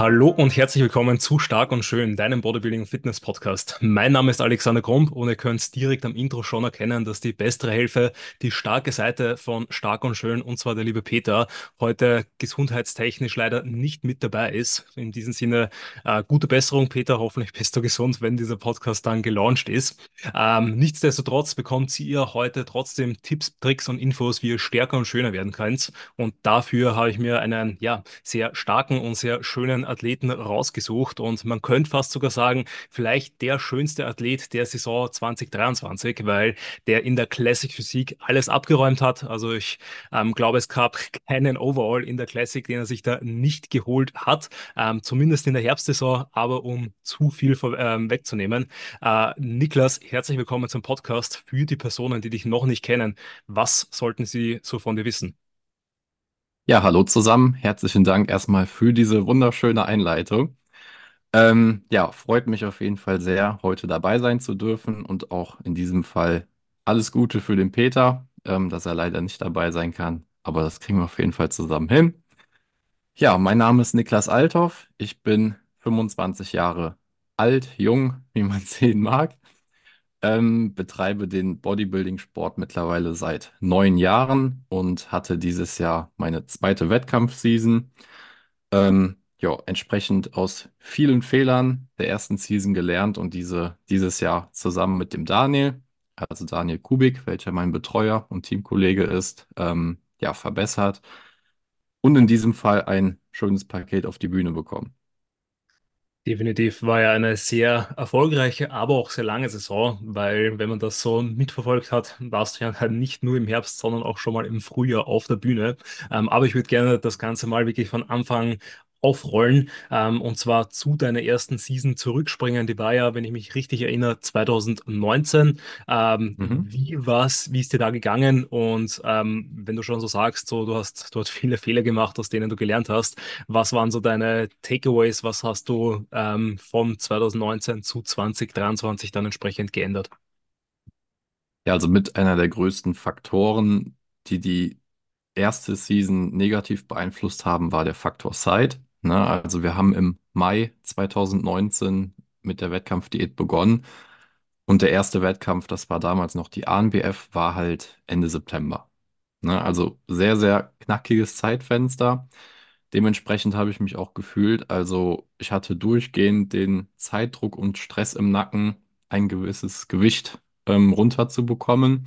Hallo und herzlich willkommen zu Stark und Schön, deinem Bodybuilding- und Fitness-Podcast. Mein Name ist Alexander Krump und ihr könnt direkt am Intro schon erkennen, dass die bessere Hälfte, die starke Seite von Stark und Schön, und zwar der liebe Peter, heute gesundheitstechnisch leider nicht mit dabei ist. In diesem Sinne, äh, gute Besserung, Peter. Hoffentlich bist du gesund, wenn dieser Podcast dann gelauncht ist. Ähm, nichtsdestotrotz bekommt ihr heute trotzdem Tipps, Tricks und Infos, wie ihr stärker und schöner werden könnt. Und dafür habe ich mir einen ja, sehr starken und sehr schönen Athleten rausgesucht und man könnte fast sogar sagen, vielleicht der schönste Athlet der Saison 2023, weil der in der Classic Physik alles abgeräumt hat. Also ich ähm, glaube, es gab keinen Overall in der Classic, den er sich da nicht geholt hat, ähm, zumindest in der Herbstsaison, aber um zu viel ähm, wegzunehmen. Äh, Niklas, herzlich willkommen zum Podcast. Für die Personen, die dich noch nicht kennen, was sollten sie so von dir wissen? Ja, hallo zusammen. Herzlichen Dank erstmal für diese wunderschöne Einleitung. Ähm, ja, freut mich auf jeden Fall sehr, heute dabei sein zu dürfen und auch in diesem Fall alles Gute für den Peter, ähm, dass er leider nicht dabei sein kann, aber das kriegen wir auf jeden Fall zusammen hin. Ja, mein Name ist Niklas Althoff. Ich bin 25 Jahre alt, jung, wie man sehen mag. Ähm, betreibe den Bodybuilding-Sport mittlerweile seit neun Jahren und hatte dieses Jahr meine zweite Wettkampfseason. Ähm, ja, entsprechend aus vielen Fehlern der ersten Season gelernt und diese dieses Jahr zusammen mit dem Daniel, also Daniel Kubik, welcher mein Betreuer und Teamkollege ist, ähm, ja, verbessert und in diesem Fall ein schönes Paket auf die Bühne bekommen. Definitiv war ja eine sehr erfolgreiche, aber auch sehr lange Saison, weil wenn man das so mitverfolgt hat, warst du ja nicht nur im Herbst, sondern auch schon mal im Frühjahr auf der Bühne. Ähm, aber ich würde gerne das Ganze mal wirklich von Anfang aufrollen ähm, und zwar zu deiner ersten Season zurückspringen. Die war ja, wenn ich mich richtig erinnere, 2019. Ähm, Mhm. wie war's, wie ist dir da gegangen? Und ähm, wenn du schon so sagst, so du hast dort viele Fehler gemacht, aus denen du gelernt hast, was waren so deine Takeaways? Was hast du ähm, von 2019 zu 2023 dann entsprechend geändert? Ja, also mit einer der größten Faktoren, die die erste Season negativ beeinflusst haben, war der Faktor Zeit. Ne? Also wir haben im Mai 2019 mit der Wettkampfdiät begonnen und der erste Wettkampf, das war damals noch die ANBF, war halt Ende September. Ne? Also sehr, sehr knackiges Zeitfenster. Dementsprechend habe ich mich auch gefühlt. Also ich hatte durchgehend den Zeitdruck und Stress im Nacken, ein gewisses Gewicht ähm, runterzubekommen.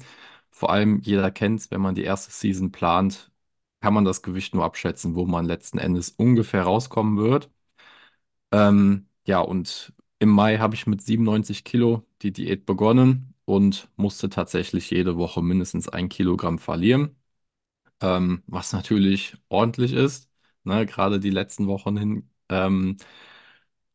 Vor allem, jeder kennt es, wenn man die erste Season plant, kann man das Gewicht nur abschätzen, wo man letzten Endes ungefähr rauskommen wird. Ähm, ja, und im Mai habe ich mit 97 Kilo die Diät begonnen und musste tatsächlich jede Woche mindestens ein Kilogramm verlieren, ähm, was natürlich ordentlich ist, ne, gerade die letzten Wochen hin. Ähm,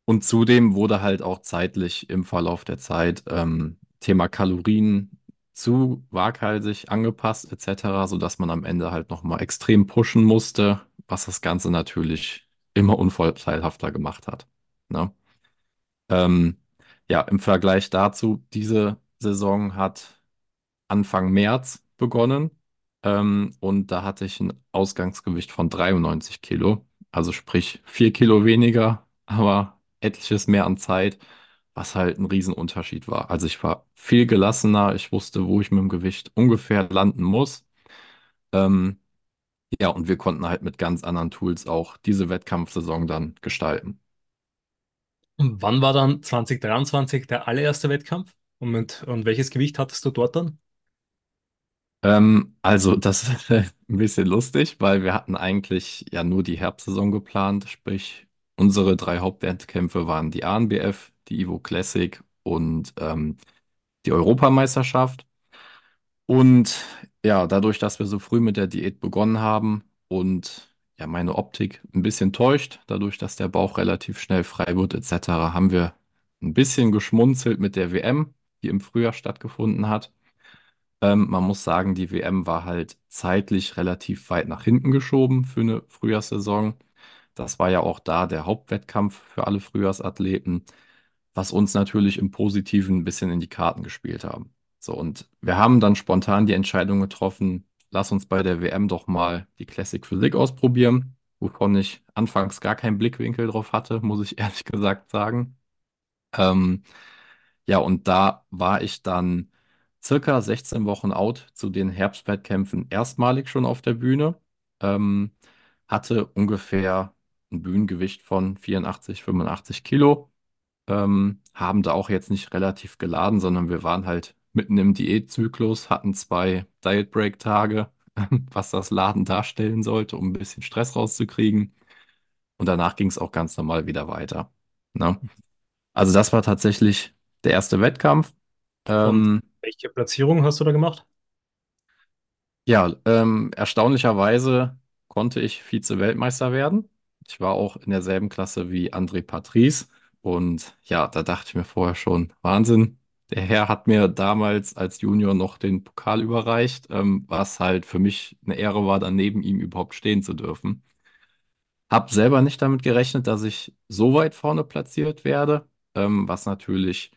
und zudem wurde halt auch zeitlich im Verlauf der Zeit ähm, Thema Kalorien zu waghalsig angepasst etc., sodass man am Ende halt nochmal extrem pushen musste, was das Ganze natürlich immer unvorteilhafter gemacht hat. Ne? Ähm, ja, im Vergleich dazu, diese Saison hat Anfang März begonnen ähm, und da hatte ich ein Ausgangsgewicht von 93 Kilo, also sprich 4 Kilo weniger, aber etliches mehr an Zeit, was halt ein Riesenunterschied war. Also ich war viel gelassener, ich wusste, wo ich mit dem Gewicht ungefähr landen muss. Ähm, ja, und wir konnten halt mit ganz anderen Tools auch diese Wettkampfsaison dann gestalten. Und wann war dann 2023 der allererste Wettkampf? Und, mit, und welches Gewicht hattest du dort dann? Ähm, also das ist ein bisschen lustig, weil wir hatten eigentlich ja nur die Herbstsaison geplant, sprich unsere drei Hauptwettkämpfe waren die ANBF, die Evo Classic und ähm, die Europameisterschaft. Und ja, dadurch, dass wir so früh mit der Diät begonnen haben und ja meine Optik ein bisschen täuscht, dadurch, dass der Bauch relativ schnell frei wird etc., haben wir ein bisschen geschmunzelt mit der WM, die im Frühjahr stattgefunden hat. Ähm, man muss sagen, die WM war halt zeitlich relativ weit nach hinten geschoben für eine Frühjahrssaison. Das war ja auch da der Hauptwettkampf für alle Frühjahrsathleten, was uns natürlich im Positiven ein bisschen in die Karten gespielt haben. So, und wir haben dann spontan die Entscheidung getroffen, lass uns bei der WM doch mal die Classic Physik ausprobieren. wovon ich anfangs gar keinen Blickwinkel drauf hatte, muss ich ehrlich gesagt sagen. Ähm, ja, und da war ich dann circa 16 Wochen out zu den Herbstwettkämpfen erstmalig schon auf der Bühne. Ähm, hatte ungefähr ein Bühnengewicht von 84, 85 Kilo. Ähm, haben da auch jetzt nicht relativ geladen, sondern wir waren halt mitten im Diätzyklus, hatten zwei Diet Break Tage, was das Laden darstellen sollte, um ein bisschen Stress rauszukriegen. Und danach ging es auch ganz normal wieder weiter. Ne? Also das war tatsächlich der erste Wettkampf. Ähm, welche Platzierung hast du da gemacht? ja, ähm, erstaunlicherweise konnte ich Vize-Weltmeister werden. Ich war auch in derselben Klasse wie André Patrice. Und ja, da dachte ich mir vorher schon, Wahnsinn. Der Herr hat mir damals als Junior noch den Pokal überreicht, ähm, was halt für mich eine Ehre war, dann neben ihm überhaupt stehen zu dürfen. Hab selber nicht damit gerechnet, dass ich so weit vorne platziert werde, ähm, was natürlich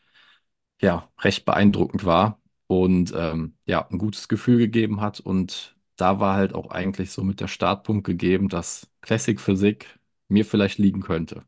ja recht beeindruckend war und ähm, ja ein gutes Gefühl gegeben hat. Und da war halt auch eigentlich so mit der Startpunkt gegeben, dass Classic Physik mir vielleicht liegen könnte.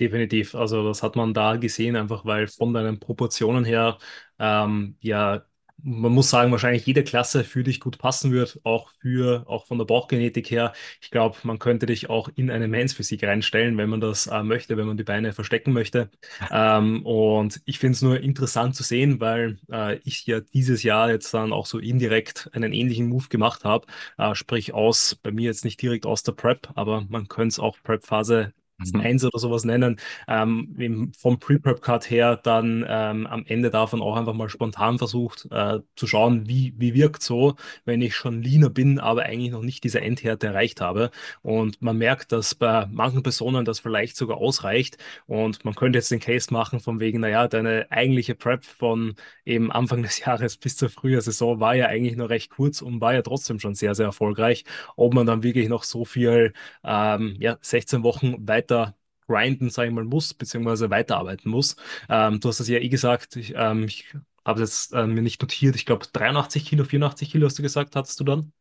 Definitiv. Also das hat man da gesehen, einfach weil von deinen Proportionen her, ähm, ja, man muss sagen, wahrscheinlich jede Klasse für dich gut passen wird, auch für, auch von der Bauchgenetik her. Ich glaube, man könnte dich auch in eine Mans-Physik reinstellen, wenn man das äh, möchte, wenn man die Beine verstecken möchte. Ähm, und ich finde es nur interessant zu sehen, weil äh, ich ja dieses Jahr jetzt dann auch so indirekt einen ähnlichen Move gemacht habe, äh, sprich aus, bei mir jetzt nicht direkt aus der Prep, aber man könnte es auch Prep-Phase Mhm. eins oder sowas nennen, ähm, vom Pre-Prep-Cut her dann ähm, am Ende davon auch einfach mal spontan versucht äh, zu schauen, wie, wie wirkt so, wenn ich schon leaner bin, aber eigentlich noch nicht diese Endhärte erreicht habe. Und man merkt, dass bei manchen Personen das vielleicht sogar ausreicht. Und man könnte jetzt den Case machen von wegen, naja, deine eigentliche Prep von eben Anfang des Jahres bis zur Frühjahrsaison war ja eigentlich nur recht kurz und war ja trotzdem schon sehr, sehr erfolgreich. Ob man dann wirklich noch so viel ähm, ja, 16 Wochen weiter grinden, sage ich mal, muss, beziehungsweise weiterarbeiten muss. Ähm, du hast es ja eh gesagt, ich, ähm, ich habe es jetzt äh, mir nicht notiert, ich glaube 83 Kilo, 84 Kilo hast du gesagt, hattest du dann?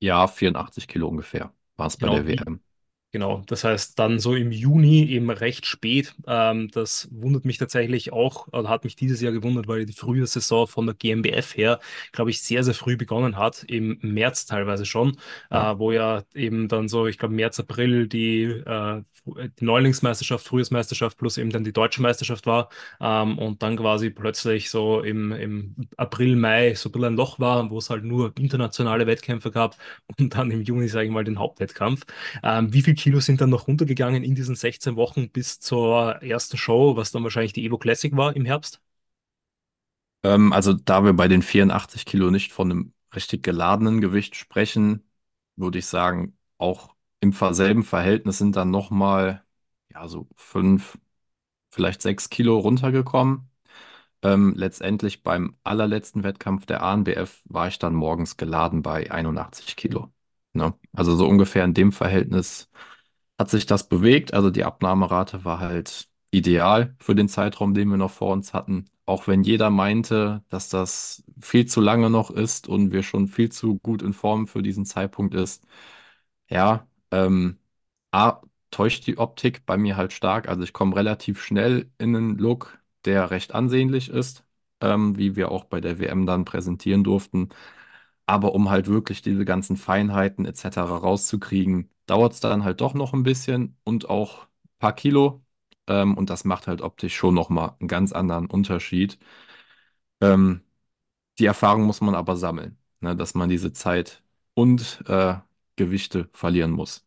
Ja, 84 Kilo ungefähr war es bei Genau, der WM. Genau, das heißt dann so im Juni, eben recht spät. Ähm, das wundert mich tatsächlich auch, oder hat mich dieses Jahr gewundert, weil die frühe Saison von der GmbF her, glaube ich, sehr, sehr früh begonnen hat, im März teilweise schon, Ja. äh, wo ja eben dann so, ich glaube, März, April die, äh, die Neulingsmeisterschaft, Frühjahrsmeisterschaft plus eben dann die deutsche Meisterschaft war ähm, und dann quasi plötzlich so im, im April, Mai so ein bisschen ein Loch war, wo es halt nur internationale Wettkämpfe gab und dann im Juni, sage ich mal, den Hauptwettkampf. Ähm, wie viel Kilo sind dann noch runtergegangen in diesen 16 Wochen bis zur ersten Show, was dann wahrscheinlich die Evo Classic war im Herbst? Ähm, also da wir bei den 84 Kilo nicht von einem richtig geladenen Gewicht sprechen, würde ich sagen, auch im selben Verhältnis sind dann nochmal, ja, so fünf, vielleicht sechs Kilo runtergekommen. Ähm, letztendlich beim allerletzten Wettkampf der ANBF war ich dann morgens geladen bei 81 Kilo. Ne? Also so ungefähr in dem Verhältnis hat sich das bewegt. Also die Abnahmerate war halt ideal für den Zeitraum, den wir noch vor uns hatten. Auch wenn jeder meinte, dass das viel zu lange noch ist und wir schon viel zu gut in Form für diesen Zeitpunkt ist. Ja, ähm, A, täuscht die Optik bei mir halt stark. Also ich komme relativ schnell in einen Look, der recht ansehnlich ist, ähm, wie wir auch bei der WM dann präsentieren durften. Aber um halt wirklich diese ganzen Feinheiten etc. rauszukriegen, dauert es dann halt doch noch ein bisschen und auch ein paar Kilo. Ähm, und das macht halt optisch schon nochmal einen ganz anderen Unterschied. Ähm, die Erfahrung muss man aber sammeln, ne, dass man diese Zeit und äh, Gewichte verlieren muss.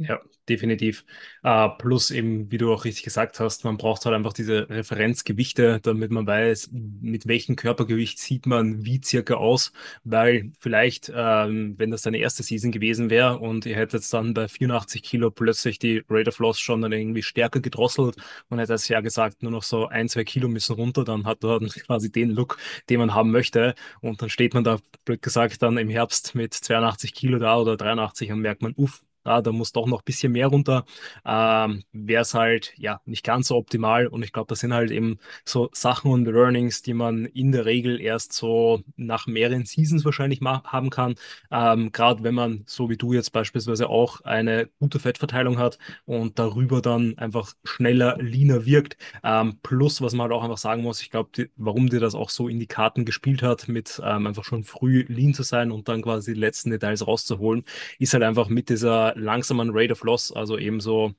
Ja, definitiv. Äh, plus eben, wie du auch richtig gesagt hast, man braucht halt einfach diese Referenzgewichte, damit man weiß, mit welchem Körpergewicht sieht man wie circa aus, weil vielleicht, ähm, wenn das deine erste Season gewesen wäre und ihr hättet dann bei 84 Kilo plötzlich die Rate of Loss schon dann irgendwie stärker gedrosselt und hättet ja gesagt, nur noch so ein, zwei Kilo müssen runter, dann hat man quasi den Look, den man haben möchte und dann steht man da, blöd gesagt, dann im Herbst mit 82 Kilo da oder 83 und merkt man, uff, ah, da muss doch noch ein bisschen mehr runter, ähm, wäre es halt ja nicht ganz so optimal. Und ich glaube, das sind halt eben so Sachen und Learnings, die man in der Regel erst so nach mehreren Seasons wahrscheinlich haben kann. Ähm, Gerade wenn man, so wie du jetzt beispielsweise auch, eine gute Fettverteilung hat und darüber dann einfach schneller, leaner wirkt. Ähm, plus, was man halt auch einfach sagen muss, ich glaube, warum dir das auch so in die Karten gespielt hat, mit ähm, einfach schon früh lean zu sein und dann quasi die letzten Details rauszuholen, ist halt einfach mit dieser langsamen Rate of Loss, also eben so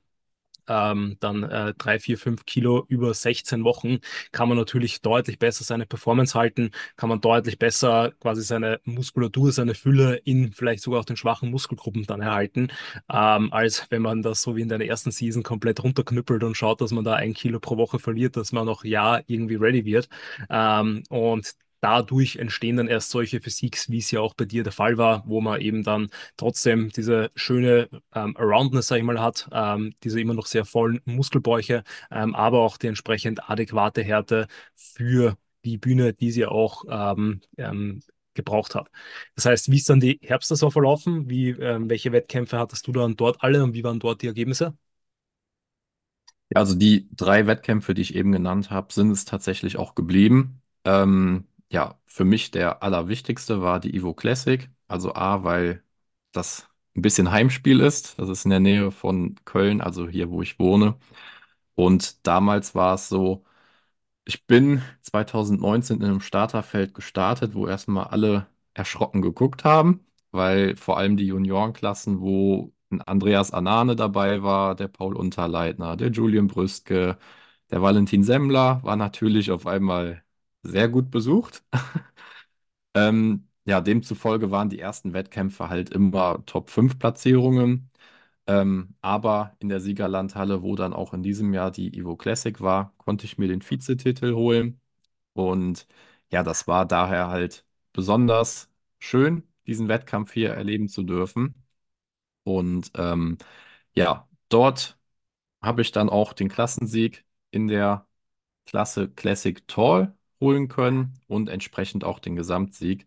ähm, dann äh, drei, vier, fünf Kilo über 16 Wochen, kann man natürlich deutlich besser seine Performance halten, kann man deutlich besser quasi seine Muskulatur, seine Fülle in vielleicht sogar auch den schwachen Muskelgruppen dann erhalten, ähm, als wenn man das so wie in der ersten Season komplett runterknüppelt und schaut, dass man da ein Kilo pro Woche verliert, dass man noch ja irgendwie ready wird. Ähm, und dadurch entstehen dann erst solche Physiques, wie es ja auch bei dir der Fall war, wo man eben dann trotzdem diese schöne ähm, Aroundness, sag ich mal, hat, ähm, diese immer noch sehr vollen Muskelbäuche, ähm, aber auch die entsprechend adäquate Härte für die Bühne, die sie auch ähm, ähm, gebraucht hat. Das heißt, wie ist dann die Herbstsaison verlaufen? Wie, ähm, welche Wettkämpfe hattest du dann dort alle und wie waren dort die Ergebnisse? Ja, also die drei Wettkämpfe, die ich eben genannt habe, sind es tatsächlich auch geblieben. Ähm, ja, für mich der allerwichtigste war die Evo Classic. Also A, weil das ein bisschen Heimspiel ist. Das ist in der Nähe von Köln, also hier, wo ich wohne. Und damals war es so, ich bin 2019 in einem Starterfeld gestartet, wo erstmal alle erschrocken geguckt haben, weil vor allem die Juniorenklassen, wo Andreas Anane dabei war, der Paul Unterleitner, der Julian Brüske, der Valentin Semmler, war natürlich auf einmal sehr gut besucht. Ähm, ja, demzufolge waren die ersten Wettkämpfe halt immer Top-5-Platzierungen. Ähm, aber in der Siegerlandhalle, wo dann auch in diesem Jahr die Evo Classic war, konnte ich mir den Vizetitel holen. Und ja, das war daher halt besonders schön, diesen Wettkampf hier erleben zu dürfen. Und ähm, ja, dort habe ich dann auch den Klassensieg in der Klasse Classic Tall holen können und entsprechend auch den Gesamtsieg.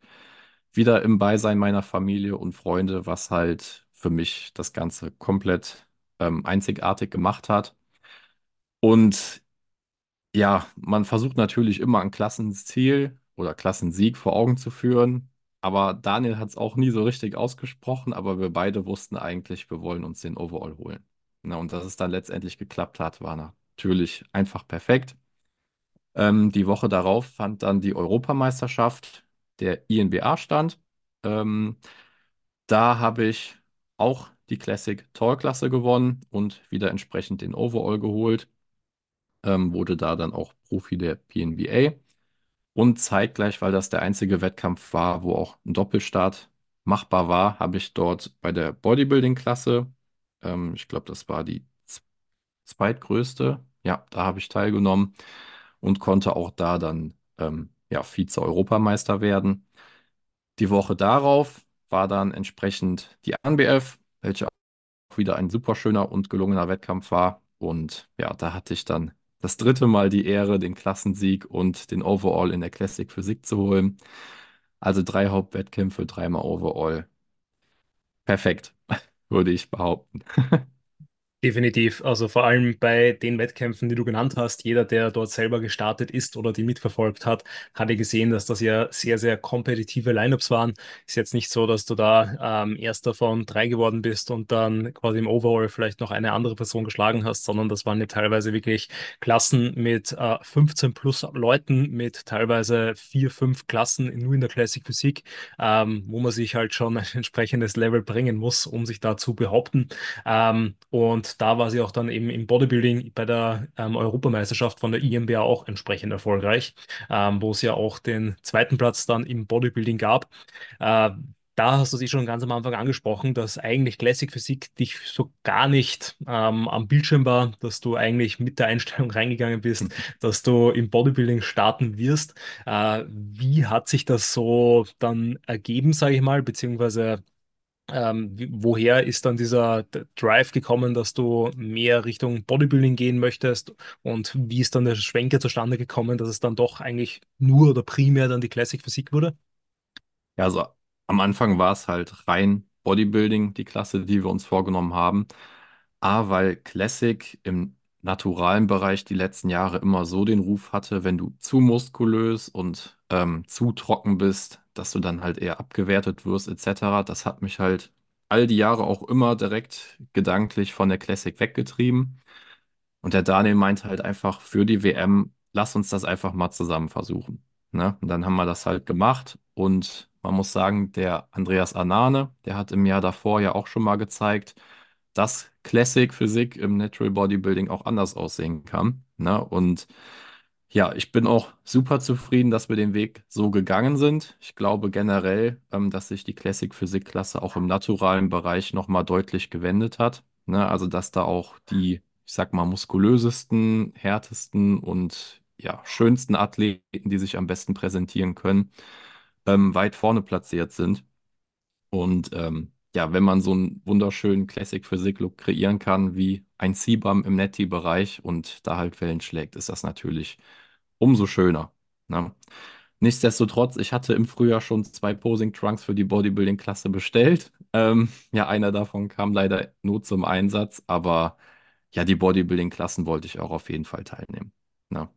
Wieder im Beisein meiner Familie und Freunde, was halt für mich das Ganze komplett ähm, einzigartig gemacht hat. Und ja, man versucht natürlich immer ein Klassenziel oder Klassensieg vor Augen zu führen. Aber Daniel hat es auch nie so richtig ausgesprochen, aber wir beide wussten eigentlich, wir wollen uns den Overall holen. Na, und dass es dann letztendlich geklappt hat, war natürlich einfach perfekt. Ähm, die Woche darauf fand dann die Europameisterschaft der INBA stand. Ähm, da habe ich auch die Classic Tall-Klasse gewonnen und wieder entsprechend den Overall geholt. Ähm, wurde da dann auch Profi der PNBA. Und zeitgleich, weil das der einzige Wettkampf war, wo auch ein Doppelstart machbar war, habe ich dort bei der Bodybuilding-Klasse, ähm, ich glaube, das war die zweitgrößte, ja, da habe ich teilgenommen und konnte auch da dann ähm, ja, Vize-Europameister werden. Die Woche darauf war dann entsprechend die ANBF, welche auch wieder ein super schöner und gelungener Wettkampf war. Und ja, da hatte ich dann das dritte Mal die Ehre, den Klassensieg und den Overall in der Classic Physik zu holen. Also drei Hauptwettkämpfe, dreimal Overall. Perfekt, würde ich behaupten. Definitiv. Also vor allem bei den Wettkämpfen, die du genannt hast, jeder, der dort selber gestartet ist oder die mitverfolgt hat, hat ja gesehen, dass das ja sehr, sehr kompetitive Lineups waren. Ist jetzt nicht so, dass du da ähm, erster von drei geworden bist und dann quasi im Overall vielleicht noch eine andere Person geschlagen hast, sondern das waren ja teilweise wirklich Klassen mit äh, 15 plus Leuten, mit teilweise vier, fünf Klassen nur in der Classic Physik, ähm, wo man sich halt schon ein entsprechendes Level bringen muss, um sich da zu behaupten. Ähm, und da war sie auch dann eben im Bodybuilding bei der ähm, Europameisterschaft von der IMBA auch entsprechend erfolgreich, ähm, wo es ja auch den zweiten Platz dann im Bodybuilding gab. Äh, da hast du sie schon ganz am Anfang angesprochen, dass eigentlich Classic Physik dich so gar nicht ähm, am Bildschirm war, dass du eigentlich mit der Einstellung reingegangen bist, dass du im Bodybuilding starten wirst. Äh, wie hat sich das so dann ergeben, sage ich mal, beziehungsweise ähm, woher ist dann dieser Drive gekommen, dass du mehr Richtung Bodybuilding gehen möchtest? Und wie ist dann der Schwenker zustande gekommen, dass es dann doch eigentlich nur oder primär dann die Classic Physik wurde? Ja, also am Anfang war es halt rein Bodybuilding die Klasse, die wir uns vorgenommen haben. A, weil Classic im naturalen Bereich die letzten Jahre immer so den Ruf hatte, wenn du zu muskulös und ähm, zu trocken bist, dass du dann halt eher abgewertet wirst, etc. Das hat mich halt all die Jahre auch immer direkt gedanklich von der Classic weggetrieben. Und der Daniel meinte halt einfach für die WM, lass uns das einfach mal zusammen versuchen. Ne? Und dann haben wir das halt gemacht und man muss sagen, der Andreas Anane, der hat im Jahr davor ja auch schon mal gezeigt, dass Classic Physik im Natural Bodybuilding auch anders aussehen kann. Ne? Und ja, ich bin auch super zufrieden, dass wir den Weg so gegangen sind. Ich glaube generell, ähm, dass sich die Classic Physik Klasse auch im naturalen Bereich nochmal deutlich gewendet hat. Ne? Also, dass da auch die, ich sag mal, muskulösesten, härtesten und ja, schönsten Athleten, die sich am besten präsentieren können, ähm, weit vorne platziert sind. Und ähm, ja, wenn man so einen wunderschönen Classic Physik Look kreieren kann, wie ein CBAM im Netty-Bereich und da halt Wellen schlägt, ist das natürlich umso schöner. Ne? Nichtsdestotrotz, ich hatte im Frühjahr schon zwei Posing Trunks für die Bodybuilding-Klasse bestellt. Ähm, ja, einer davon kam leider nur zum Einsatz, aber ja, die Bodybuilding-Klassen wollte ich auch auf jeden Fall teilnehmen. Ne?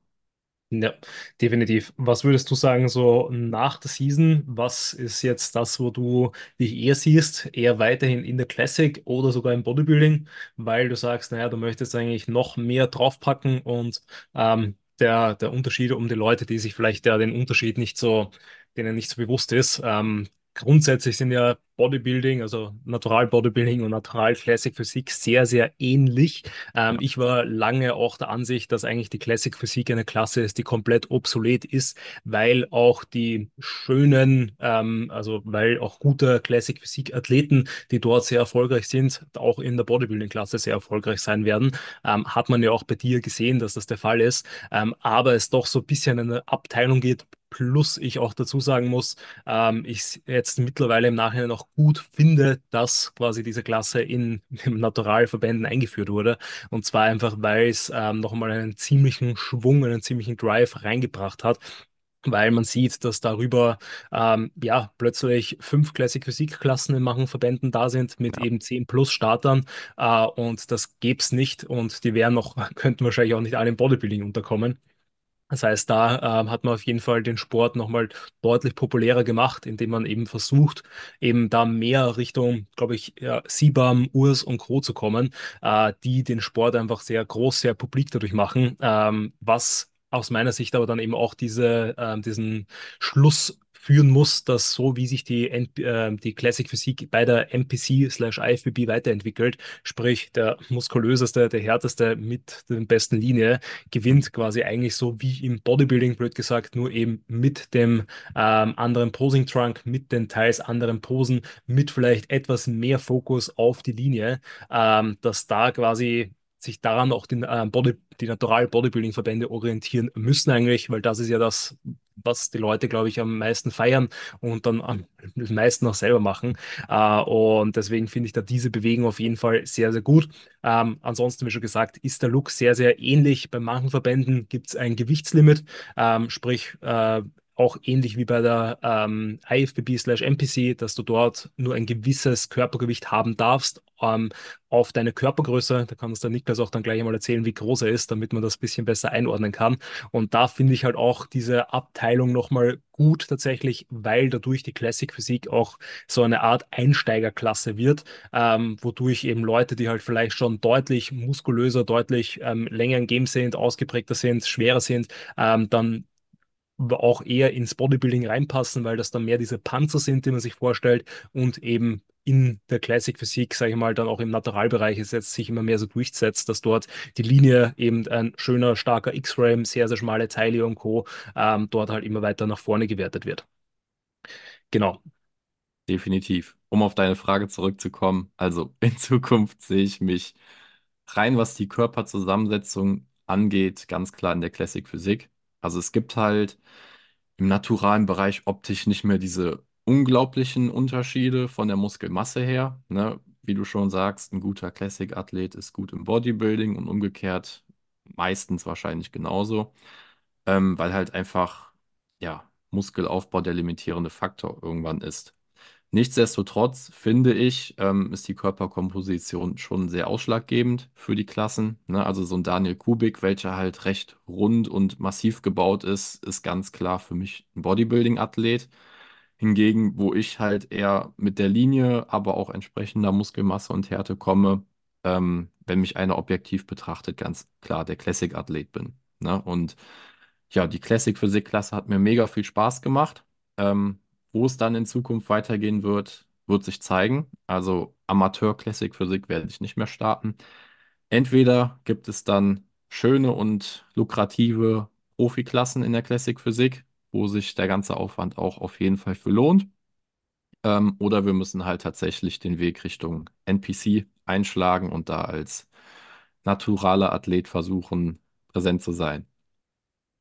Ja, definitiv. Was würdest du sagen, so nach der Season, was ist jetzt das, wo du dich eher siehst, eher weiterhin in der Classic oder sogar im Bodybuilding, weil du sagst, naja, du möchtest eigentlich noch mehr draufpacken und ähm, der, der Unterschied um die Leute, die sich vielleicht ja den Unterschied nicht so, denen nicht so bewusst ist, ähm, grundsätzlich sind ja Bodybuilding, also Natural Bodybuilding und Natural Classic Physik sehr, sehr ähnlich. Ähm, ich war lange auch der Ansicht, dass eigentlich die Classic Physik eine Klasse ist, die komplett obsolet ist, weil auch die schönen, ähm, also weil auch gute Classic Physik Athleten, die dort sehr erfolgreich sind, auch in der Bodybuilding Klasse sehr erfolgreich sein werden. Ähm, hat man ja auch bei dir gesehen, dass das der Fall ist. Ähm, aber es doch so ein bisschen in eine Abteilung geht, Plus ich auch dazu sagen muss, ähm, ich jetzt mittlerweile im Nachhinein auch gut finde, dass quasi diese Klasse in den Naturalverbänden eingeführt wurde. Und zwar einfach, weil es ähm, nochmal einen ziemlichen Schwung, einen ziemlichen Drive reingebracht hat. Weil man sieht, dass darüber ähm, ja plötzlich fünf Classic Physik-Klassen in manchen Verbänden da sind mit ja, eben 10 plus Startern äh, und das gäbe es nicht und die wären noch, könnten wahrscheinlich auch nicht alle im Bodybuilding unterkommen. Das heißt, da ähm, hat man auf jeden Fall den Sport nochmal deutlich populärer gemacht, indem man eben versucht, eben da mehr Richtung, glaube ich, ja, Sibam, Urs und Co. zu kommen, äh, die den Sport einfach sehr groß, sehr publik dadurch machen, ähm, was aus meiner Sicht aber dann eben auch diese, ähm, diesen Schluss führen muss, dass so wie sich die, äh, die Classic Physik bei der NPC slash IFBB weiterentwickelt, sprich der muskulöseste, der härteste mit den besten Linie, gewinnt quasi eigentlich so wie im Bodybuilding, blöd gesagt, nur eben mit dem ähm, anderen Posing Trunk, mit den teils anderen Posen, mit vielleicht etwas mehr Fokus auf die Linie, ähm, dass da quasi sich daran auch die, äh, Body, die Natural Bodybuilding-Verbände orientieren müssen eigentlich, weil das ist ja das, was die Leute, glaube ich, am meisten feiern und dann am meisten auch selber machen. Äh, und deswegen finde ich da diese Bewegung auf jeden Fall sehr, sehr gut. Ähm, ansonsten, wie schon gesagt, ist der Look sehr, sehr ähnlich. Bei manchen Verbänden gibt es ein Gewichtslimit, ähm, sprich äh, auch ähnlich wie bei der ähm, IFBB/MPC, dass du dort nur ein gewisses Körpergewicht haben darfst ähm, auf deine Körpergröße. Da kann uns der Niklas auch dann gleich einmal erzählen, wie groß er ist, damit man das ein bisschen besser einordnen kann. Und da finde ich halt auch diese Abteilung nochmal gut tatsächlich, weil dadurch die Classic Physik auch so eine Art Einsteigerklasse wird, ähm, wodurch eben Leute, die halt vielleicht schon deutlich muskulöser, deutlich ähm, länger im Game sind, ausgeprägter sind, schwerer sind, ähm, dann auch eher ins Bodybuilding reinpassen, weil das dann mehr diese Panzer sind, die man sich vorstellt und eben in der Classic Physik, sage ich mal, dann auch im Naturalbereich es jetzt sich immer mehr so durchsetzt, dass dort die Linie eben ein schöner, starker X-Frame, sehr, sehr schmale Teile und Co. Ähm, dort halt immer weiter nach vorne gewertet wird. Genau. definitiv. Um auf deine Frage zurückzukommen, also in Zukunft sehe ich mich rein, was die Körperzusammensetzung angeht, ganz klar in der Classic Physik. Also es gibt halt im naturalen Bereich optisch nicht mehr diese unglaublichen Unterschiede von der Muskelmasse her. Ne? Wie du schon sagst, ein guter Classic-Athlet ist gut im Bodybuilding und umgekehrt meistens wahrscheinlich genauso, ähm, weil halt einfach, ja, Muskelaufbau der limitierende Faktor irgendwann ist. Nichtsdestotrotz finde ich, ähm, ist die Körperkomposition schon sehr ausschlaggebend für die Klassen. Ne? Also so ein Daniel Kubik, welcher halt recht rund und massiv gebaut ist, ist ganz klar für mich ein Bodybuilding-Athlet. Hingegen, wo ich halt eher mit der Linie, aber auch entsprechender Muskelmasse und Härte komme, ähm, wenn mich einer objektiv betrachtet, ganz klar der Classic-Athlet bin. Ne? Und ja, die Classic-Physik-Klasse hat mir mega viel Spaß gemacht. Ähm, wo es dann in Zukunft weitergehen wird, wird sich zeigen. Also Amateur-Classic Physik werde ich nicht mehr starten. Entweder gibt es dann schöne und lukrative Profiklassen in der Classic Physik, wo sich der ganze Aufwand auch auf jeden Fall für lohnt. Ähm, oder wir müssen halt tatsächlich den Weg Richtung NPC einschlagen und da als naturaler Athlet versuchen, präsent zu sein.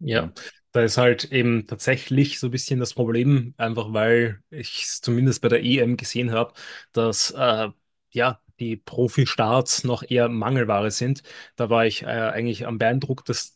Ja, da ist halt eben tatsächlich so ein bisschen das Problem, einfach weil ich es zumindest bei der EM gesehen habe, dass äh, ja die Profi-Starts noch eher Mangelware sind. Da war ich äh, eigentlich am beeindruckt, dass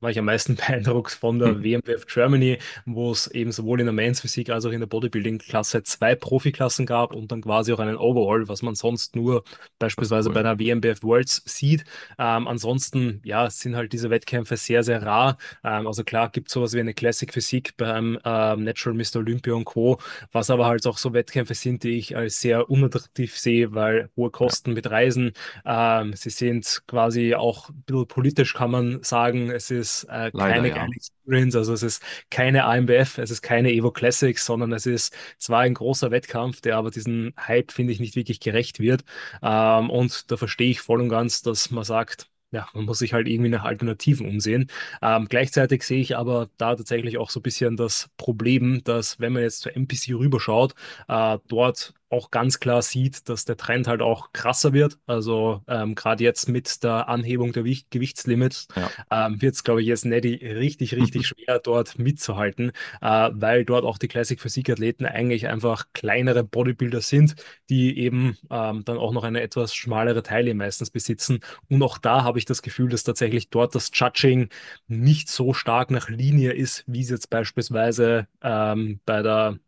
war ich am meisten beeindruckt von der WMWF Germany, wo es eben sowohl in der Men's Physik als auch in der Bodybuilding-Klasse zwei Profiklassen gab und dann quasi auch einen Overall, was man sonst nur beispielsweise bei cool. einer WMBF Worlds sieht. Ähm, ansonsten, ja, sind halt diese Wettkämpfe sehr, sehr rar. Ähm, also klar gibt es sowas wie eine Classic Physik beim ähm, Natural Mr. Olympia und Co., was aber halt auch so Wettkämpfe sind, die ich als sehr unattraktiv sehe, weil hohe Kosten mit Reisen, ähm, sie sind quasi auch ein bisschen politisch, kann man sagen. Es ist äh, leider keine ja. Experience, also es ist keine AMBF, es ist keine Evo Classics, sondern es ist zwar ein großer Wettkampf, der aber diesen Hype, finde ich, nicht wirklich gerecht wird. Ähm, und da verstehe ich voll und ganz, dass man sagt, ja, man muss sich halt irgendwie nach Alternativen umsehen. Ähm, gleichzeitig sehe ich aber da tatsächlich auch so ein bisschen das Problem, dass wenn man jetzt zur MPC rüberschaut, äh, dort auch ganz klar sieht, dass der Trend halt auch krasser wird. Also ähm, gerade jetzt mit der Anhebung der Wicht Gewichtslimits Ja. ähm, wird es, glaube ich, jetzt Neddy richtig, richtig schwer, dort mitzuhalten, äh, weil dort auch die Classic Physik-Athleten eigentlich einfach kleinere Bodybuilder sind, die eben ähm, dann auch noch eine etwas schmalere Taille meistens besitzen. Und auch da habe ich das Gefühl, dass tatsächlich dort das Judging nicht so stark nach Linie ist, wie es jetzt beispielsweise ähm, bei der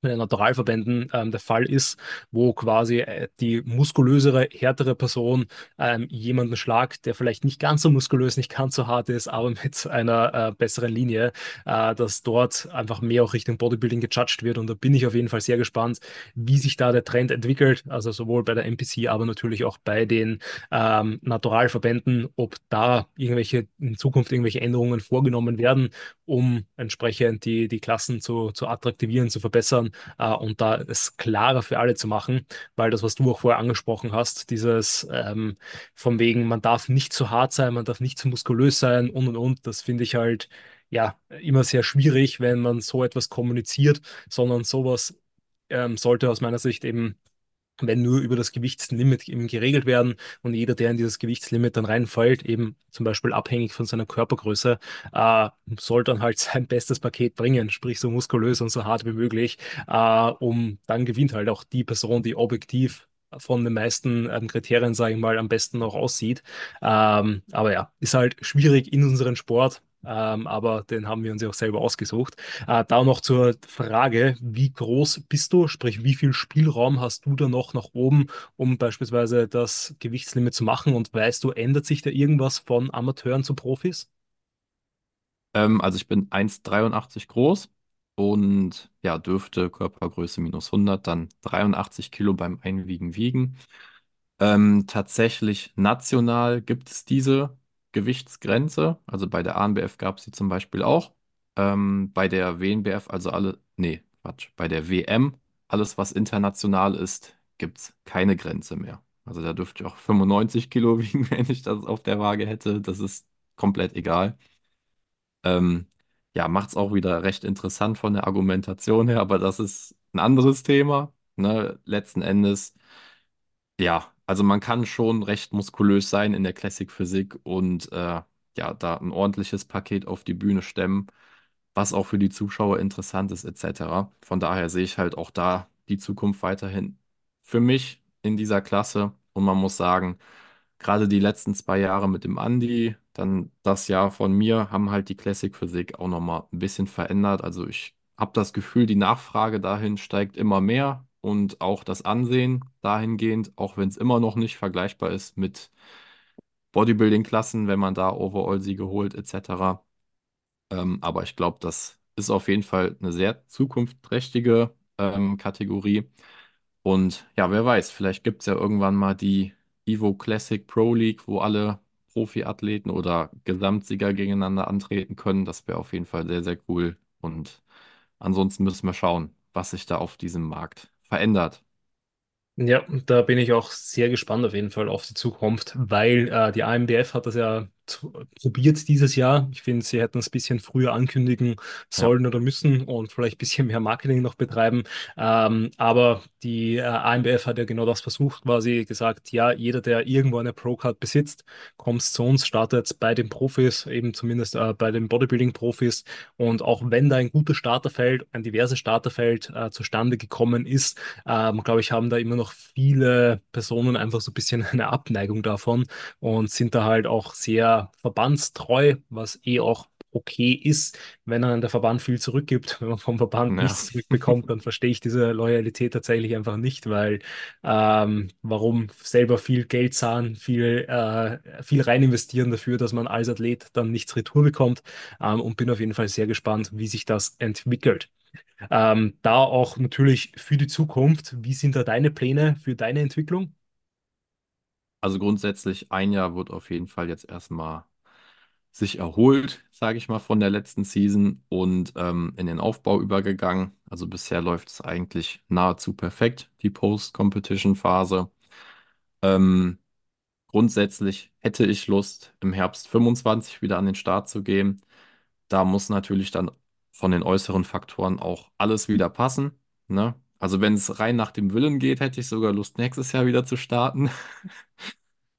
bei den Naturalverbänden ähm, der Fall ist, wo quasi äh, die muskulösere, härtere Person ähm, jemanden schlagt, der vielleicht nicht ganz so muskulös, nicht ganz so hart ist, aber mit einer äh, besseren Linie, äh, dass dort einfach mehr auch Richtung Bodybuilding gejudged wird. Und da bin ich auf jeden Fall sehr gespannt, wie sich da der Trend entwickelt. Also sowohl bei der NPC, aber natürlich auch bei den ähm, Naturalverbänden, ob da irgendwelche in Zukunft irgendwelche Änderungen vorgenommen werden, um entsprechend die, die Klassen zu, zu attraktivieren, zu verbessern äh, und da es klarer für alle zu machen, weil das, was du auch vorher angesprochen hast, dieses ähm, von wegen, man darf nicht zu hart sein, man darf nicht zu muskulös sein und und und, das finde ich halt ja immer sehr schwierig, wenn man so etwas kommuniziert, sondern sowas ähm, sollte aus meiner Sicht eben wenn nur über das Gewichtslimit eben geregelt werden und jeder, der in dieses Gewichtslimit dann reinfällt, eben zum Beispiel abhängig von seiner Körpergröße, äh, soll dann halt sein bestes Paket bringen, sprich so muskulös und so hart wie möglich, äh, um dann gewinnt halt auch die Person, die objektiv von den meisten ähm, Kriterien, sage ich mal, am besten auch aussieht. Ähm, aber ja, ist halt schwierig in unserem Sport. Ähm, aber den haben wir uns ja auch selber ausgesucht. Äh, da noch zur Frage, wie groß bist du? Sprich, wie viel Spielraum hast du da noch nach oben, um beispielsweise das Gewichtslimit zu machen? Und weißt du, ändert sich da irgendwas von Amateuren zu Profis? Ähm, also ich bin 1,83 groß und ja, dürfte Körpergröße minus 100 dann 83 Kilo beim Einwiegen wiegen. Ähm, tatsächlich national gibt es diese Gewichtsgrenze. Also bei der ANBF gab es sie zum Beispiel auch. Ähm, bei der WNBF, also alle, nee, Quatsch, bei der WM, alles was international ist, gibt es keine Grenze mehr. Also da dürfte ich auch 95 Kilo wiegen, wenn ich das auf der Waage hätte. Das ist komplett egal. Ähm, ja, macht es auch wieder recht interessant von der Argumentation her, aber das ist ein anderes Thema. Ne? Letzten Endes, ja, also man kann schon recht muskulös sein in der Classic Physik und äh, ja, da ein ordentliches Paket auf die Bühne stemmen, was auch für die Zuschauer interessant ist, etc. Von daher sehe ich halt auch da die Zukunft weiterhin für mich in dieser Klasse und man muss sagen, Gerade die letzten zwei Jahre mit dem Andi, dann das Jahr von mir, haben halt die Classic Physik auch nochmal ein bisschen verändert. Also ich habe das Gefühl, die Nachfrage dahin steigt immer mehr. Und auch das Ansehen dahingehend, auch wenn es immer noch nicht vergleichbar ist mit Bodybuilding-Klassen, wenn man da Overall-Siege holt etc. Ähm, aber ich glaube, das ist auf jeden Fall eine sehr zukunftsträchtige ähm, Kategorie. Und ja, wer weiß, vielleicht gibt es ja irgendwann mal die Evo Classic Pro League, wo alle Profiathleten oder Gesamtsieger gegeneinander antreten können. Das wäre auf jeden Fall sehr, sehr cool. Und ansonsten müssen wir schauen, was sich da auf diesem Markt verändert. Ja, da bin ich auch sehr gespannt auf jeden Fall auf die Zukunft, weil äh, die AMBF hat das ja probiert dieses Jahr. Ich finde, sie hätten es ein bisschen früher ankündigen Ja, sollen oder müssen und vielleicht ein bisschen mehr Marketing noch betreiben. Ähm, aber die äh, AMBF hat ja genau das versucht, quasi gesagt, ja, jeder, der irgendwo eine Pro-Card besitzt, kommt zu uns, startet bei den Profis, eben zumindest äh, bei den Bodybuilding-Profis. Und auch wenn da ein gutes Starterfeld, ein diverses Starterfeld äh, zustande gekommen ist, ähm, glaube ich, haben da immer noch viele Personen einfach so ein bisschen eine Abneigung davon und sind da halt auch sehr verbandstreu, was eh auch okay ist, wenn dann der Verband viel zurückgibt. Wenn man vom Verband ja, nichts zurückbekommt, dann verstehe ich diese Loyalität tatsächlich einfach nicht, weil ähm, warum selber viel Geld zahlen, viel, äh, viel rein investieren dafür, dass man als Athlet dann nichts retour bekommt ähm, und bin auf jeden Fall sehr gespannt, wie sich das entwickelt. Ähm, da auch natürlich für die Zukunft, wie sind da deine Pläne für deine Entwicklung? Also grundsätzlich ein Jahr wird auf jeden Fall jetzt erstmal sich erholt, sage ich mal, von der letzten Season und ähm, in den Aufbau übergegangen. Also bisher läuft es eigentlich nahezu perfekt, die Post-Competition-Phase. Ähm, grundsätzlich hätte ich Lust, im Herbst 25 wieder an den Start zu gehen. Da muss natürlich dann von den äußeren Faktoren auch alles wieder passen. Ne? Also wenn es rein nach dem Willen geht, hätte ich sogar Lust, nächstes Jahr wieder zu starten.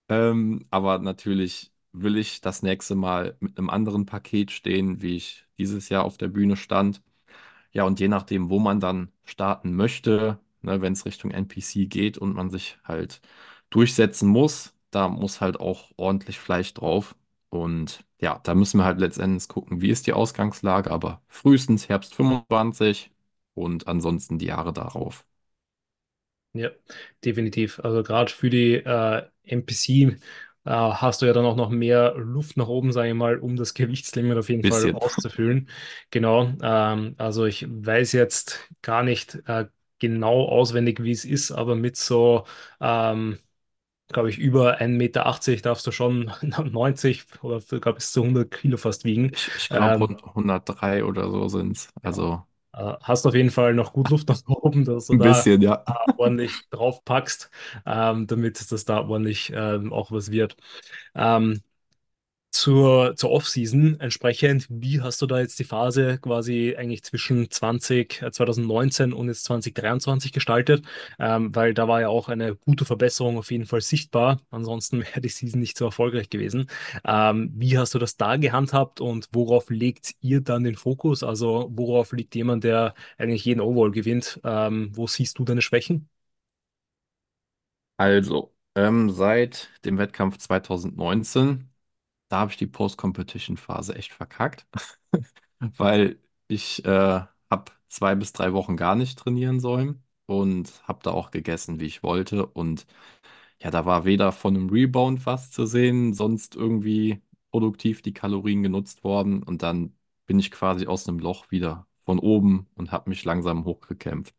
Ähm, aber natürlich will ich das nächste Mal mit einem anderen Paket stehen, wie ich dieses Jahr auf der Bühne stand. Ja, und je nachdem, wo man dann starten möchte, ne, wenn es Richtung NPC geht und man sich halt durchsetzen muss, da muss halt auch ordentlich Fleisch drauf. Und ja, da müssen wir halt letztendlich gucken, wie ist die Ausgangslage, aber frühestens Herbst 25 und ansonsten die Jahre darauf. Ja, definitiv. Also gerade für die äh, NPC äh, hast du ja dann auch noch mehr Luft nach oben, sage ich mal, um das Gewichtslimit auf jeden Fall Bisschen. auszufüllen. Genau. Ähm, also ich weiß jetzt gar nicht äh, genau auswendig, wie es ist, aber mit so ähm, glaube ich, über 1,80 Meter darfst du schon 90 oder sogar bis zu 100 Kilo fast wiegen. Ich, ich glaube, Ähm, rund 103 oder so sind es. Also Äh, hast auf jeden Fall noch gut Luft nach oben, dass du ein da bisschen, ja. äh, ordentlich drauf packst, ähm, damit das da ordentlich ähm, auch was wird. Ähm, zur, zur Off-Season entsprechend, wie hast du da jetzt die Phase quasi eigentlich zwischen 20, äh, 2019 und jetzt 2023 gestaltet? Ähm, weil da war ja auch eine gute Verbesserung auf jeden Fall sichtbar. Ansonsten wäre die Season nicht so erfolgreich gewesen. Ähm, wie hast du das da gehandhabt und worauf legt ihr dann den Fokus? Also worauf liegt jemand, der eigentlich jeden Overall gewinnt? Ähm, wo siehst du deine Schwächen? Also, ähm, seit dem Wettkampf 2019, da habe ich die Post-Competition-Phase echt verkackt, weil ich äh, habe zwei bis drei Wochen gar nicht trainieren sollen und habe da auch gegessen, wie ich wollte. Und ja, da war weder von einem Rebound was zu sehen, sonst irgendwie produktiv die Kalorien genutzt worden. Und dann bin ich quasi aus einem Loch wieder von oben und habe mich langsam hochgekämpft.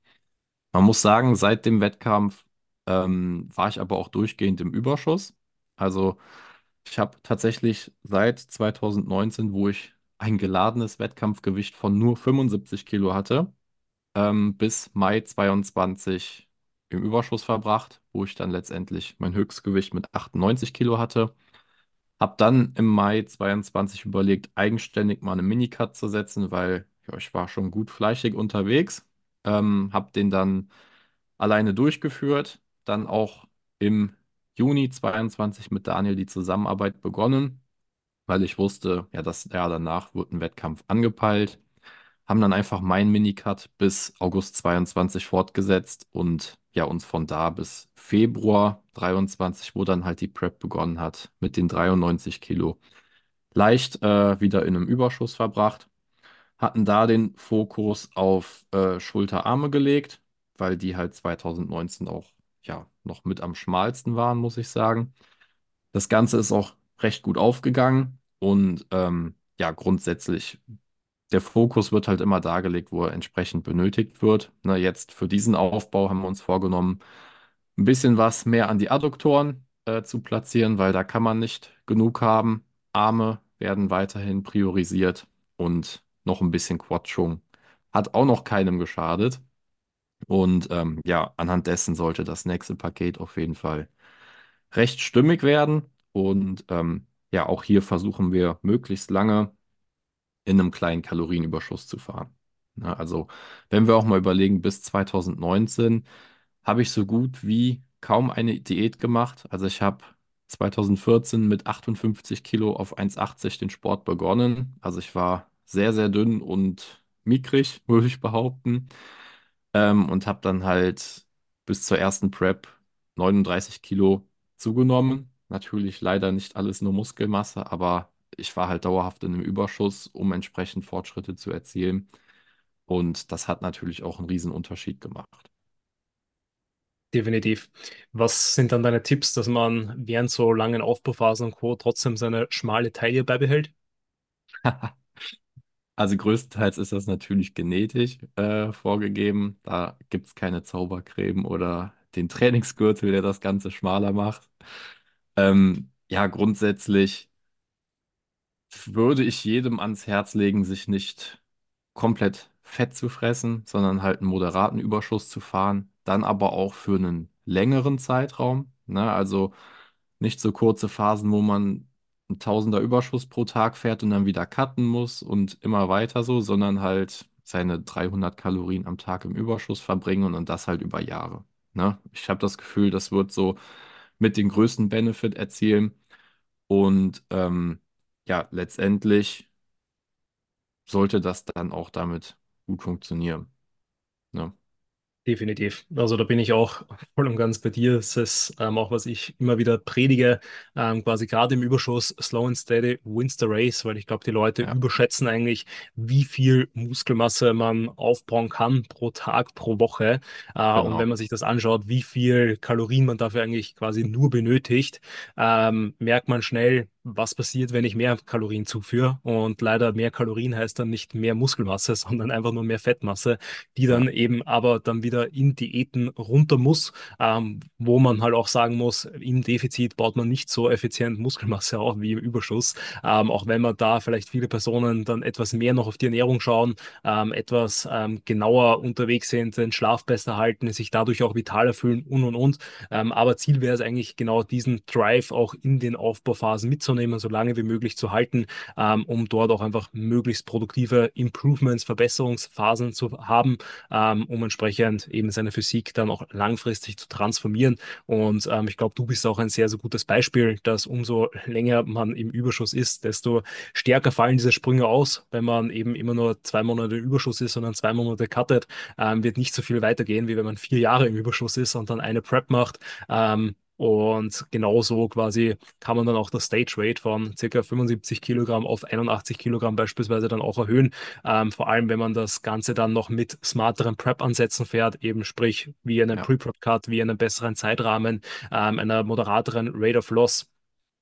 Man muss sagen, seit dem Wettkampf ähm, war ich aber auch durchgehend im Überschuss. Also ich habe tatsächlich seit 2019, wo ich ein geladenes Wettkampfgewicht von nur 75 Kilo hatte, ähm, bis Mai 22 im Überschuss verbracht, wo ich dann letztendlich mein Höchstgewicht mit 98 Kilo hatte. Hab dann im Mai 22 überlegt, eigenständig mal eine Minicut zu setzen, weil ja, ich war schon gut fleischig unterwegs. Ähm, hab den dann alleine durchgeführt, dann auch im Juni 22 mit Daniel die Zusammenarbeit begonnen, weil ich wusste, ja, das Jahr danach wird ein Wettkampf angepeilt. Haben dann einfach meinen Minicut bis August 22 fortgesetzt und ja, uns von da bis Februar 23, wo dann halt die Prep begonnen hat, mit den 93 Kilo leicht äh, wieder in einem Überschuss verbracht. Hatten da den Fokus auf äh, Schulter-Arme gelegt, weil die halt 2019 auch ja noch mit am schmalsten waren, muss ich sagen. Das Ganze ist auch recht gut aufgegangen und ähm, ja, grundsätzlich der Fokus wird halt immer dargelegt, wo er entsprechend benötigt wird. Na, jetzt für diesen Aufbau haben wir uns vorgenommen, ein bisschen was mehr an die Adduktoren äh, zu platzieren, weil da kann man nicht genug haben. Arme werden weiterhin priorisiert und noch ein bisschen Quad-Schwung. Hat auch noch keinem geschadet. Und ähm, ja, anhand dessen sollte das nächste Paket auf jeden Fall recht stimmig werden. Und ähm, ja, auch hier versuchen wir möglichst lange in einem kleinen Kalorienüberschuss zu fahren. Ja, also, wenn wir auch mal überlegen, bis 2019 habe ich so gut wie kaum eine Diät gemacht. Also, ich habe 2014 mit 58 Kilo auf 1,80 den Sport begonnen. Also, ich war sehr, sehr dünn und mickrig, würde ich behaupten. Ähm, und habe dann halt bis zur ersten Prep 39 Kilo zugenommen. Natürlich leider nicht alles nur Muskelmasse, aber ich war halt dauerhaft in einem Überschuss, um entsprechend Fortschritte zu erzielen. Und das hat natürlich auch einen riesen Unterschied gemacht. Definitiv. Was sind dann deine Tipps, dass man während so langen Aufbauphasen und Co. trotzdem seine schmale Taille beibehält? Also größtenteils ist das natürlich genetisch äh, vorgegeben. Da gibt es keine Zaubercreme oder den Trainingsgürtel, der das Ganze schmaler macht. Ähm, ja, grundsätzlich würde ich jedem ans Herz legen, sich nicht komplett Fett zu fressen, sondern halt einen moderaten Überschuss zu fahren. Dann aber auch für einen längeren Zeitraum. Ne? Also nicht so kurze Phasen, wo man ein Tausender Überschuss pro Tag fährt und dann wieder cutten muss und immer weiter so, sondern halt seine 300 Kalorien am Tag im Überschuss verbringen und das halt über Jahre. Ne? Ich habe das Gefühl, das wird so mit den größten Benefit erzielen. Und ähm, ja, letztendlich sollte das dann auch damit gut funktionieren. Definitiv. Also da bin ich auch voll und ganz bei dir. Es ist ähm, auch, was ich immer wieder predige, ähm, quasi gerade im Überschuss, slow and steady wins the race, weil ich glaube, die Leute Ja, überschätzen eigentlich, wie viel Muskelmasse man aufbauen kann pro Tag, pro Woche. Äh, und wenn genau. man sich das anschaut, wie viel Kalorien man dafür eigentlich quasi nur benötigt, ähm, merkt man schnell, was passiert, wenn ich mehr Kalorien zuführe. Und leider mehr Kalorien heißt dann nicht mehr Muskelmasse, sondern einfach nur mehr Fettmasse die dann eben aber dann wieder in Diäten runter muss, ähm, wo man halt auch sagen muss, im Defizit baut man nicht so effizient Muskelmasse auf wie im Überschuss. Ähm, auch wenn man da vielleicht viele Personen dann etwas mehr noch auf die Ernährung schauen, ähm, etwas ähm, genauer unterwegs sind, den Schlaf besser halten, sich dadurch auch vitaler fühlen und und und. Ähm, aber Ziel wäre es eigentlich genau diesen Drive auch in den Aufbauphasen mitzunehmen, so lange wie möglich zu halten, ähm, um dort auch einfach möglichst produktive Improvements, Verbesserungsphasen zu haben um entsprechend eben seine Physik dann auch langfristig zu transformieren. Und ähm, ich glaube, du bist auch ein sehr, sehr gutes Beispiel, dass umso länger man im Überschuss ist, desto stärker fallen diese Sprünge aus. Wenn man eben immer nur zwei Monate Überschuss ist dann zwei Monate cuttet, ähm, wird nicht so viel weitergehen, wie wenn man vier Jahre im Überschuss ist und dann eine Prep macht. Ähm, und genauso quasi kann man dann auch das Stage Weight von ca. 75 Kilogramm auf 81 Kilogramm beispielsweise dann auch erhöhen. Ähm, vor allem, wenn man das Ganze dann noch mit smarteren Prep-Ansätzen fährt, eben sprich wie einen ja, Pre-Prep-Cut, wie einen besseren Zeitrahmen, ähm, einer moderateren Rate of Loss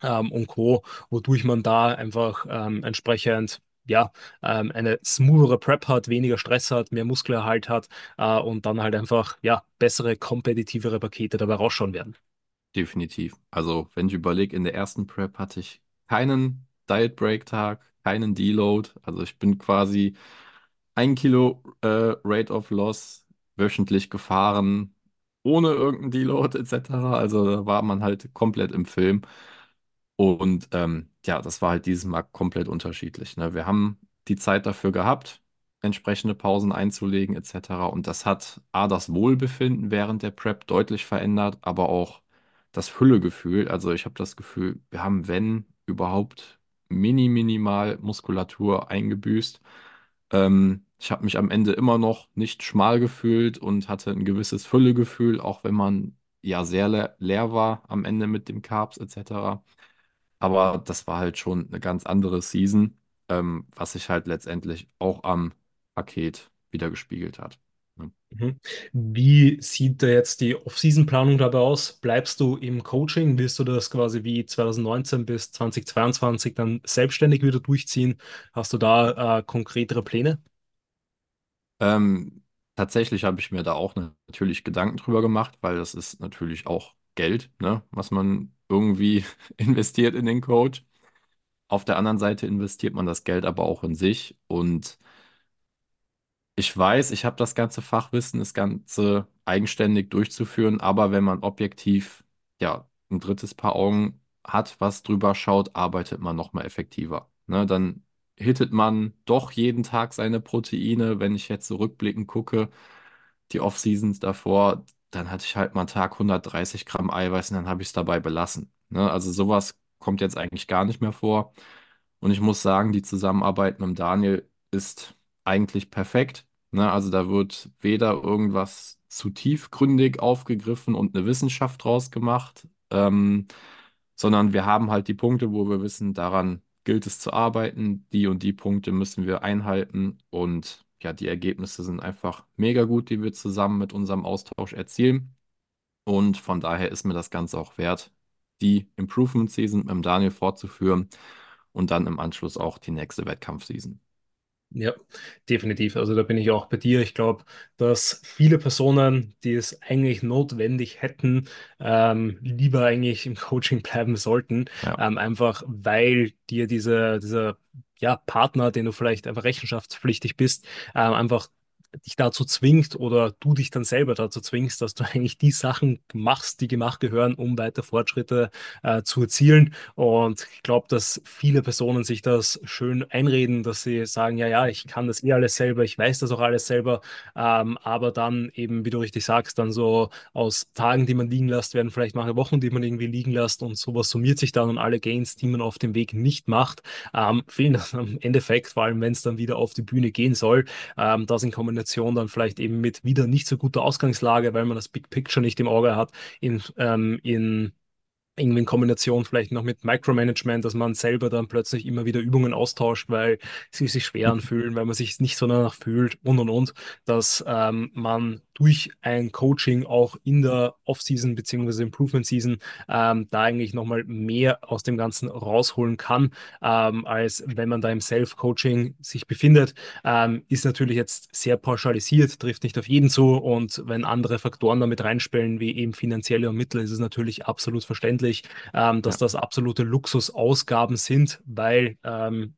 ähm, und Co., wodurch man da einfach ähm, entsprechend ja, ähm, eine smoothere Prep hat, weniger Stress hat, mehr Muskelerhalt hat äh, und dann halt einfach ja, bessere, kompetitivere Pakete dabei rausschauen werden. Definitiv. Also, wenn ich überlege, in der ersten Prep hatte ich keinen Diet Break Tag, keinen Deload. Also, ich bin quasi ein Kilo äh, Rate of Loss wöchentlich gefahren, ohne irgendeinen Deload etc. Also, da war man halt komplett im Film. Und ähm, ja, das war halt dieses Mal komplett unterschiedlich. Ne? Wir haben die Zeit dafür gehabt, entsprechende Pausen einzulegen etc. Und das hat A, das Wohlbefinden während der Prep deutlich verändert, aber auch das Füllegefühl. Also ich habe das Gefühl, wir haben, wenn überhaupt, mini, minimal Muskulatur eingebüßt. Ähm, ich habe mich am Ende immer noch nicht schmal gefühlt und hatte ein gewisses Füllegefühl, auch wenn man ja sehr le leer war am Ende mit dem Carbs etc. Aber das war halt schon eine ganz andere Season, ähm, was sich halt letztendlich auch am Paket wieder gespiegelt hat. Mhm. Wie sieht da jetzt die Off-Season-Planung dabei aus? Bleibst du im Coaching? Willst du das quasi wie 2019 bis 2022 dann selbstständig wieder durchziehen? Hast du da äh, konkretere Pläne? Ähm, tatsächlich habe ich mir da auch natürlich Gedanken drüber gemacht, weil das ist natürlich auch Geld, ne, was man irgendwie investiert in den Coach. Auf der anderen Seite investiert man das Geld aber auch in sich und Ich weiß, ich habe das ganze Fachwissen, das Ganze eigenständig durchzuführen, aber wenn man objektiv ja ein drittes Paar Augen hat, was drüber schaut, arbeitet man noch mal effektiver. Ne, dann hittet man doch jeden Tag seine Proteine. Wenn ich jetzt so gucke, die Off-Seasons davor, dann hatte ich halt mal einen Tag 130 Gramm Eiweiß und dann habe ich es dabei belassen. Ne, also sowas kommt jetzt eigentlich gar nicht mehr vor. Und ich muss sagen, die Zusammenarbeit mit Daniel ist eigentlich perfekt. Ne, also da wird weder irgendwas zu tiefgründig aufgegriffen und eine Wissenschaft draus gemacht, ähm, sondern wir haben halt die Punkte, wo wir wissen, daran gilt es zu arbeiten, die und die Punkte müssen wir einhalten und ja, die Ergebnisse sind einfach mega gut, die wir zusammen mit unserem Austausch erzielen und von daher ist mir das Ganze auch wert, die Improvement Season mit Daniel fortzuführen und dann im Anschluss auch die nächste Wettkampfseason. Ja, definitiv. Also da bin ich auch bei dir. Ich glaube, dass viele Personen, die es eigentlich notwendig hätten, ähm, lieber eigentlich im Coaching bleiben sollten, Ja, ähm, einfach weil dir diese, dieser ja, Partner, den du vielleicht einfach rechenschaftspflichtig bist, ähm, einfach dich dazu zwingt oder du dich dann selber dazu zwingst, dass du eigentlich die Sachen machst, die gemacht gehören, um weiter Fortschritte äh, zu erzielen. Und ich glaube, dass viele Personen sich das schön einreden, dass sie sagen, ja, ja, ich kann das eh alles selber, ich weiß das auch alles selber, ähm, aber dann eben, wie du richtig sagst, dann so aus Tagen, die man liegen lässt, werden vielleicht manche Wochen, die man irgendwie liegen lässt und sowas summiert sich dann und alle Gains, die man auf dem Weg nicht macht, ähm, fehlen dann am Endeffekt, vor allem wenn es dann wieder auf die Bühne gehen soll. Ähm, das in Kombination dann vielleicht eben mit wieder nicht so guter Ausgangslage, weil man das Big Picture nicht im Auge hat, in, ähm, in irgendwie in Kombination vielleicht noch mit Micromanagement, dass man selber dann plötzlich immer wieder Übungen austauscht, weil sie sich schwer anfühlen, weil man sich nicht so danach fühlt und und und, dass ähm, man durch ein Coaching auch in der Off-Season bzw. Improvement-Season ähm, da eigentlich nochmal mehr aus dem Ganzen rausholen kann, ähm, als wenn man da im Self-Coaching sich befindet. Ähm, ist natürlich jetzt sehr pauschalisiert, trifft nicht auf jeden zu und wenn andere Faktoren damit reinspielen, wie eben finanzielle Mittel, ist es natürlich absolut verständlich, ähm, dass ja, das absolute Luxusausgaben sind, weil ähm,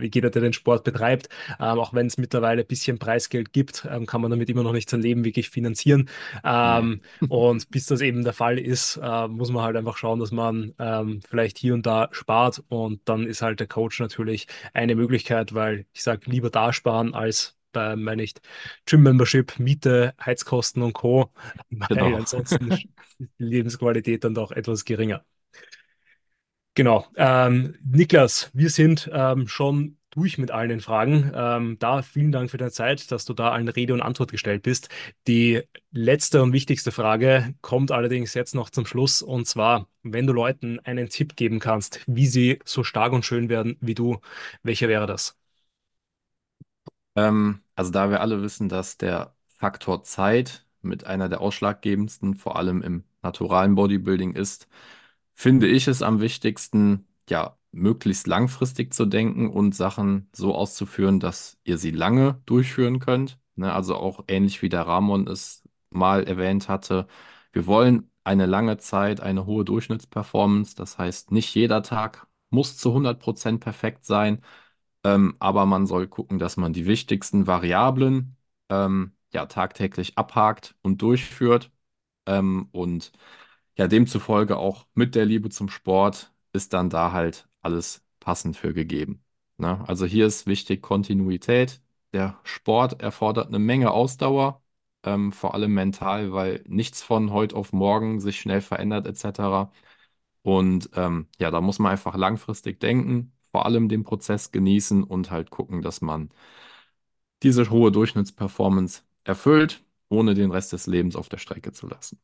jeder, der den Sport betreibt, ähm, auch wenn es mittlerweile ein bisschen Preisgeld gibt, ähm, kann man damit immer noch nicht sein Leben wirklich finanzieren. Ähm, und bis das eben der Fall ist, äh, muss man halt einfach schauen, dass man ähm, vielleicht hier und da spart. Und dann ist halt der Coach natürlich eine Möglichkeit, weil ich sage, lieber da sparen als bei, meine ich, Gym-Membership, Miete, Heizkosten und Co., weil genau. ansonsten ist die Lebensqualität dann doch etwas geringer. Genau. Ähm, Niklas, wir sind ähm, schon durch mit allen den Fragen. Ähm, da vielen Dank für deine Zeit, dass du da allen Rede und Antwort gestellt bist. Die letzte und wichtigste Frage kommt allerdings jetzt noch zum Schluss. Und zwar, wenn du Leuten einen Tipp geben kannst, wie sie so stark und schön werden wie du, welcher wäre das? Ähm, also da wir alle wissen, dass der Faktor Zeit mit einer der ausschlaggebendsten, vor allem im naturalen Bodybuilding ist, finde ich es am wichtigsten, ja, möglichst langfristig zu denken und Sachen so auszuführen, dass ihr sie lange durchführen könnt. Ne, also auch ähnlich wie der Ramon es mal erwähnt hatte. Wir wollen eine lange Zeit, eine hohe Durchschnittsperformance. Das heißt, nicht jeder Tag muss zu 100% perfekt sein. Ähm, aber man soll gucken, dass man die wichtigsten Variablen ähm, ja tagtäglich abhakt und durchführt. Ähm, und ja, demzufolge auch mit der Liebe zum Sport ist dann da halt alles passend für gegeben. Ne? Also hier ist wichtig Kontinuität. Der Sport erfordert eine Menge Ausdauer, ähm, vor allem mental, weil nichts von heute auf morgen sich schnell verändert etc. Und ähm, ja, da muss man einfach langfristig denken, vor allem den Prozess genießen und halt gucken, dass man diese hohe Durchschnittsperformance erfüllt, ohne den Rest des Lebens auf der Strecke zu lassen.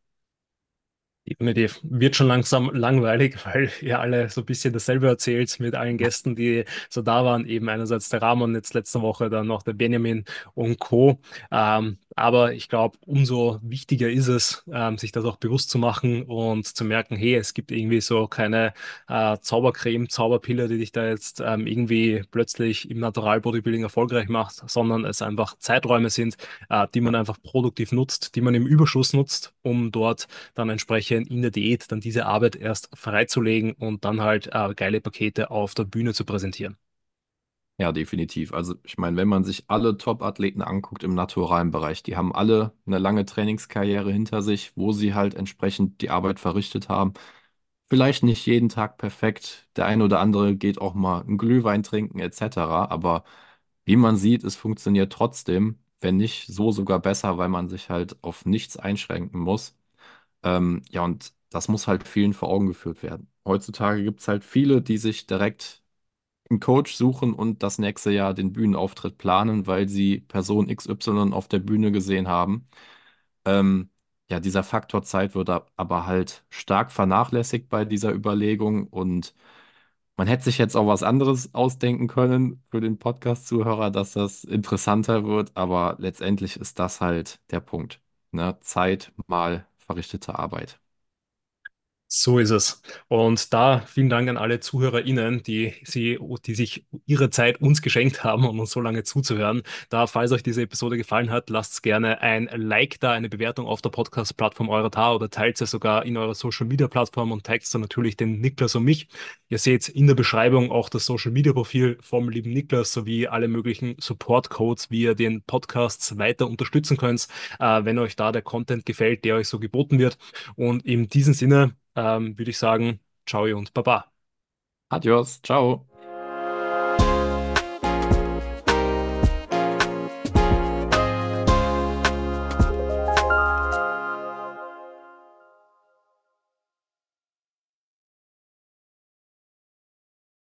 Definitiv. Wird schon langsam langweilig, weil ihr alle so ein bisschen dasselbe erzählt mit allen Gästen, die so da waren. Eben einerseits der Ramon, jetzt letzte Woche dann noch der Benjamin und Co. Ähm, Aber ich glaube, umso wichtiger ist es, ähm, sich das auch bewusst zu machen und zu merken, hey, es gibt irgendwie so keine äh, Zaubercreme, Zauberpille, die dich da jetzt ähm, irgendwie plötzlich im Natural Bodybuilding erfolgreich macht, sondern es einfach Zeiträume sind, äh, die man einfach produktiv nutzt, die man im Überschuss nutzt, um dort dann entsprechend in der Diät dann diese Arbeit erst freizulegen und dann halt äh, geile Pakete auf der Bühne zu präsentieren. Ja, definitiv. Also ich meine, wenn man sich alle Top-Athleten anguckt im naturalen Bereich, die haben alle eine lange Trainingskarriere hinter sich, wo sie halt entsprechend die Arbeit verrichtet haben. Vielleicht nicht jeden Tag perfekt. Der eine oder andere geht auch mal einen Glühwein trinken etc. Aber wie man sieht, es funktioniert trotzdem, wenn nicht so sogar besser, weil man sich halt auf nichts einschränken muss. Ähm, ja, und das muss halt vielen vor Augen geführt werden. Heutzutage gibt es halt viele, die sich direkt einen Coach suchen und das nächste Jahr den Bühnenauftritt planen, weil sie Person XY auf der Bühne gesehen haben. Ähm, ja, dieser Faktor Zeit wird aber halt stark vernachlässigt bei dieser Überlegung und man hätte sich jetzt auch was anderes ausdenken können für den Podcast-Zuhörer, dass das interessanter wird, aber letztendlich ist das halt der Punkt. Ne? Zeit mal verrichtete Arbeit. So ist es. Und da vielen Dank an alle ZuhörerInnen, die, sie, die sich ihre Zeit uns geschenkt haben, um uns so lange zuzuhören. Da, falls euch diese Episode gefallen hat, lasst gerne ein Like da, eine Bewertung auf der Podcast-Plattform eurer Tar oder teilt sie sogar in eurer Social-Media-Plattform und taggt dann natürlich den Niklas und mich. Ihr seht in der Beschreibung auch das Social-Media-Profil vom lieben Niklas sowie alle möglichen Support-Codes, wie ihr den Podcast weiter unterstützen könnt, äh, wenn euch da der Content gefällt, der euch so geboten wird. Und in diesem Sinne, ähm, würde ich sagen, ciao und baba. Adios, ciao.